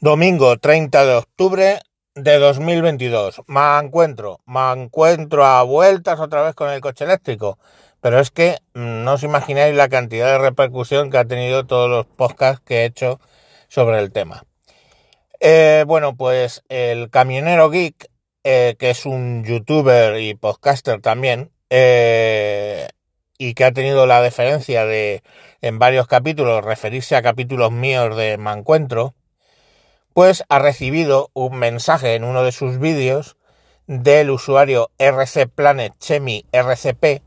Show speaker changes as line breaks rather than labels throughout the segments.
Domingo 30 de octubre de 2022. Me encuentro, me encuentro a vueltas otra vez con el coche eléctrico. Pero es que mm, no os imagináis la cantidad de repercusión que ha tenido todos los podcasts que he hecho sobre el tema. Eh, bueno, pues el camionero geek, eh, que es un youtuber y podcaster también, eh, y que ha tenido la deferencia de en varios capítulos referirse a capítulos míos de Me Encuentro, pues ha recibido un mensaje en uno de sus vídeos del usuario RC Planet Chemi RCP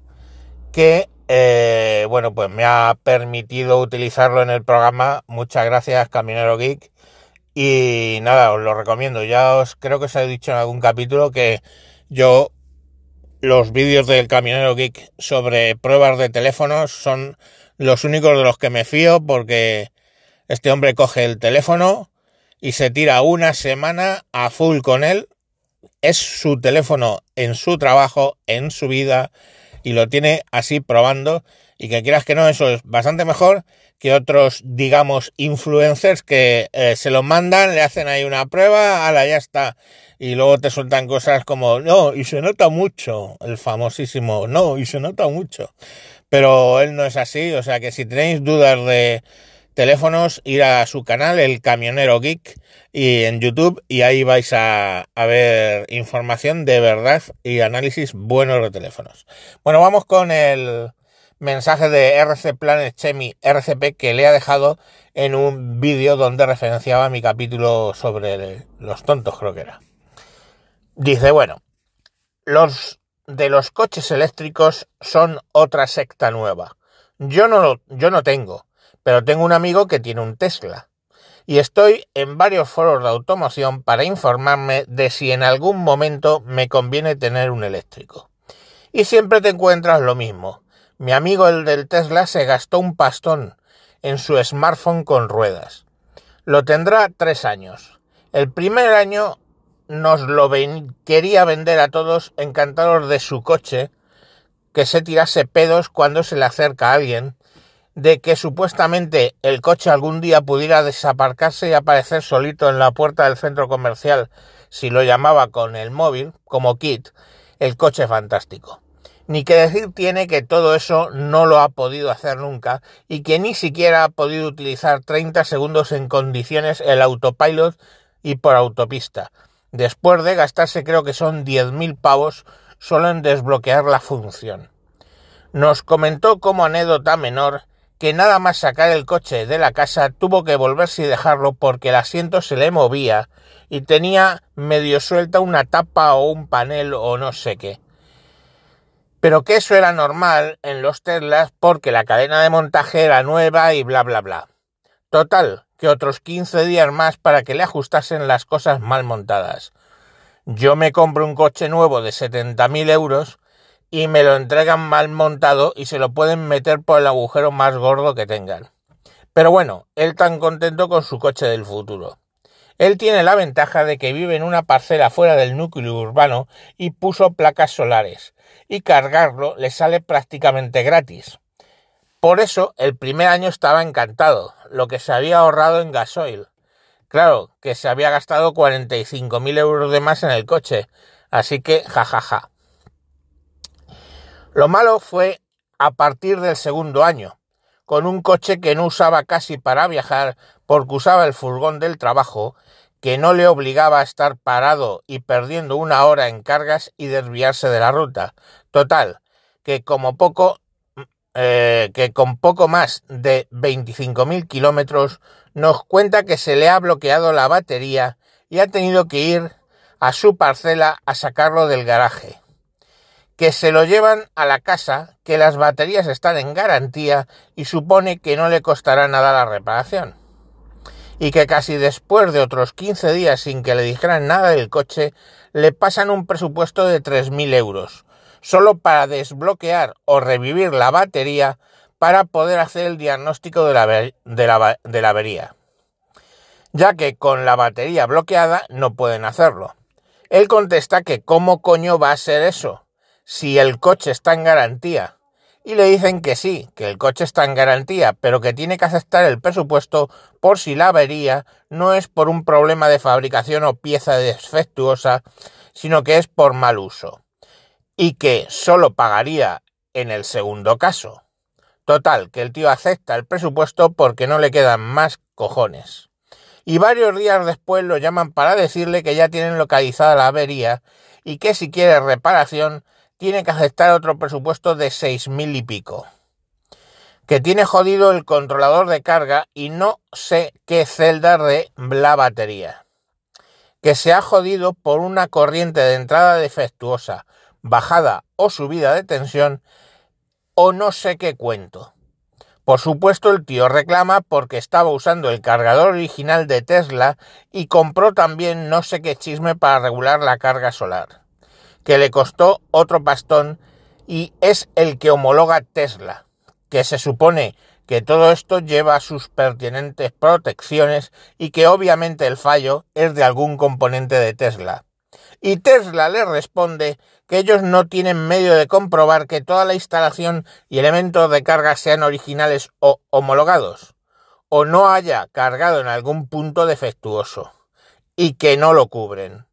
que eh, bueno pues me ha permitido utilizarlo en el programa. Muchas gracias Caminero Geek. Y nada os lo recomiendo. Ya os creo que os he dicho en algún capítulo que yo los vídeos del Camionero Geek sobre pruebas de teléfonos son los únicos de los que me fío porque este hombre coge el teléfono y se tira una semana a full con él. Es su teléfono en su trabajo, en su vida, y lo tiene así probando. Y que quieras que no, eso es bastante mejor que otros, digamos, influencers que eh, se lo mandan, le hacen ahí una prueba, ala, ya está. Y luego te sueltan cosas como, no, y se nota mucho, el famosísimo, no, y se nota mucho. Pero él no es así, o sea que si tenéis dudas de, teléfonos, ir a su canal, El Camionero Geek, y en YouTube, y ahí vais a, ver información de verdad y análisis buenos de teléfonos. Bueno, vamos con el mensaje de RC Planet Chemi RCP que le ha dejado en un vídeo donde referenciaba mi capítulo sobre los tontos, creo que era. Dice, bueno, los de los coches eléctricos son otra secta nueva. Yo no, yo no tengo pero tengo un amigo que tiene un Tesla. Y estoy en varios foros de automoción para informarme de si en algún momento me conviene tener un eléctrico. Y siempre te encuentras lo mismo. Mi amigo el del Tesla se gastó un pastón en su smartphone con ruedas. Lo tendrá tres años. El primer año nos lo quería vender a todos encantados de su coche, que se tirase pedos cuando se le acerca a alguien, de que supuestamente el coche algún día pudiera desaparcarse y aparecer solito en la puerta del centro comercial si lo llamaba con el móvil, como kit, el coche fantástico. Ni que decir tiene que todo eso no lo ha podido hacer nunca y que ni siquiera ha podido utilizar 30 segundos en condiciones el autopilot y por autopista, después de gastarse creo que son 10.000 pavos solo en desbloquear la función. Nos comentó como anécdota menor que nada más sacar el coche de la casa tuvo que volverse y dejarlo porque el asiento se le movía y tenía medio suelta una tapa o un panel o no sé qué. Pero que eso era normal en los Teslas porque la cadena de montaje era nueva y bla bla bla. Total, que otros 15 días más para que le ajustasen las cosas mal montadas. Yo me compro un coche nuevo de 70.000 euros y me lo entregan mal montado y se lo pueden meter por el agujero más gordo que tengan. Pero bueno, él tan contento con su coche del futuro. Él tiene la ventaja de que vive en una parcela fuera del núcleo urbano y puso placas solares, y cargarlo le sale prácticamente gratis. Por eso el primer año estaba encantado, lo que se había ahorrado en gasoil. Claro, que se había gastado 45.000 euros de más en el coche, así que jajaja. Ja, ja. Lo malo fue a partir del segundo año, con un coche que no usaba casi para viajar porque usaba el furgón del trabajo, que no le obligaba a estar parado y perdiendo una hora en cargas y desviarse de la ruta. Total, que como poco, eh, que con poco más de 25.000 kilómetros nos cuenta que se le ha bloqueado la batería y ha tenido que ir a su parcela a sacarlo del garaje que se lo llevan a la casa, que las baterías están en garantía y supone que no le costará nada la reparación. Y que casi después de otros 15 días sin que le dijeran nada del coche, le pasan un presupuesto de 3.000 euros, solo para desbloquear o revivir la batería para poder hacer el diagnóstico de la, de la, de la avería. Ya que con la batería bloqueada no pueden hacerlo. Él contesta que cómo coño va a ser eso, si el coche está en garantía y le dicen que sí, que el coche está en garantía, pero que tiene que aceptar el presupuesto por si la avería no es por un problema de fabricación o pieza defectuosa, sino que es por mal uso. Y que solo pagaría en el segundo caso. Total, que el tío acepta el presupuesto porque no le quedan más cojones. Y varios días después lo llaman para decirle que ya tienen localizada la avería y que si quiere reparación tiene que aceptar otro presupuesto de seis mil y pico. Que tiene jodido el controlador de carga y no sé qué celda de la batería. Que se ha jodido por una corriente de entrada defectuosa, bajada o subida de tensión o no sé qué cuento. Por supuesto el tío reclama porque estaba usando el cargador original de Tesla y compró también no sé qué chisme para regular la carga solar que le costó otro pastón y es el que homologa Tesla, que se supone que todo esto lleva sus pertinentes protecciones y que obviamente el fallo es de algún componente de Tesla. Y Tesla le responde que ellos no tienen medio de comprobar que toda la instalación y elementos de carga sean originales o homologados, o no haya cargado en algún punto defectuoso, y que no lo cubren.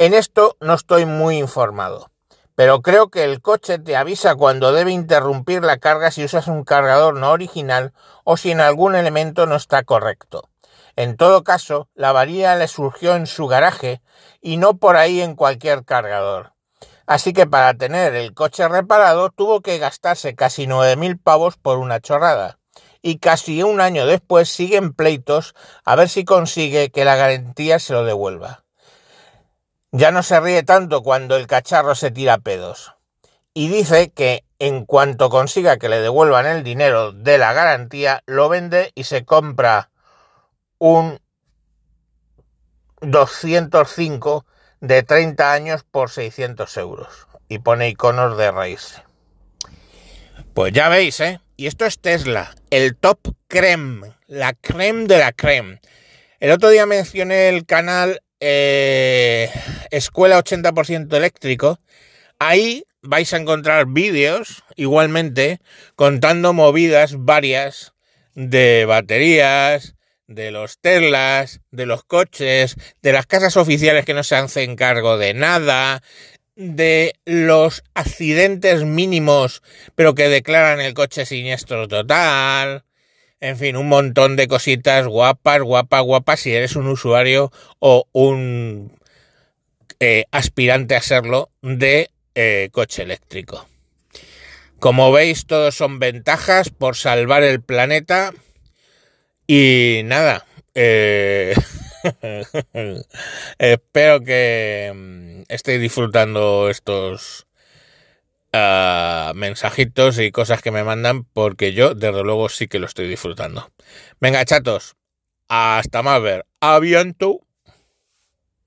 En esto no estoy muy informado, pero creo que el coche te avisa cuando debe interrumpir la carga si usas un cargador no original o si en algún elemento no está correcto. En todo caso, la avaría le surgió en su garaje y no por ahí en cualquier cargador. Así que para tener el coche reparado tuvo que gastarse casi nueve mil pavos por una chorrada. Y casi un año después siguen pleitos a ver si consigue que la garantía se lo devuelva. Ya no se ríe tanto cuando el cacharro se tira pedos. Y dice que en cuanto consiga que le devuelvan el dinero de la garantía, lo vende y se compra un 205 de 30 años por 600 euros. Y pone iconos de raíz. Pues ya veis, ¿eh? Y esto es Tesla, el top creme, la creme de la creme. El otro día mencioné el canal eh, Escuela 80% eléctrico, ahí vais a encontrar vídeos igualmente contando movidas varias de baterías, de los Teslas, de los coches, de las casas oficiales que no se hacen cargo de nada, de los accidentes mínimos pero que declaran el coche siniestro total, en fin, un montón de cositas guapas, guapas, guapas si eres un usuario o un eh, aspirante a serlo de eh, coche eléctrico. Como veis, todos son ventajas por salvar el planeta. Y nada, eh, espero que mm, estéis disfrutando estos mensajitos y cosas que me mandan porque yo desde luego sí que lo estoy disfrutando. Venga, chatos, hasta más ver. Aviento.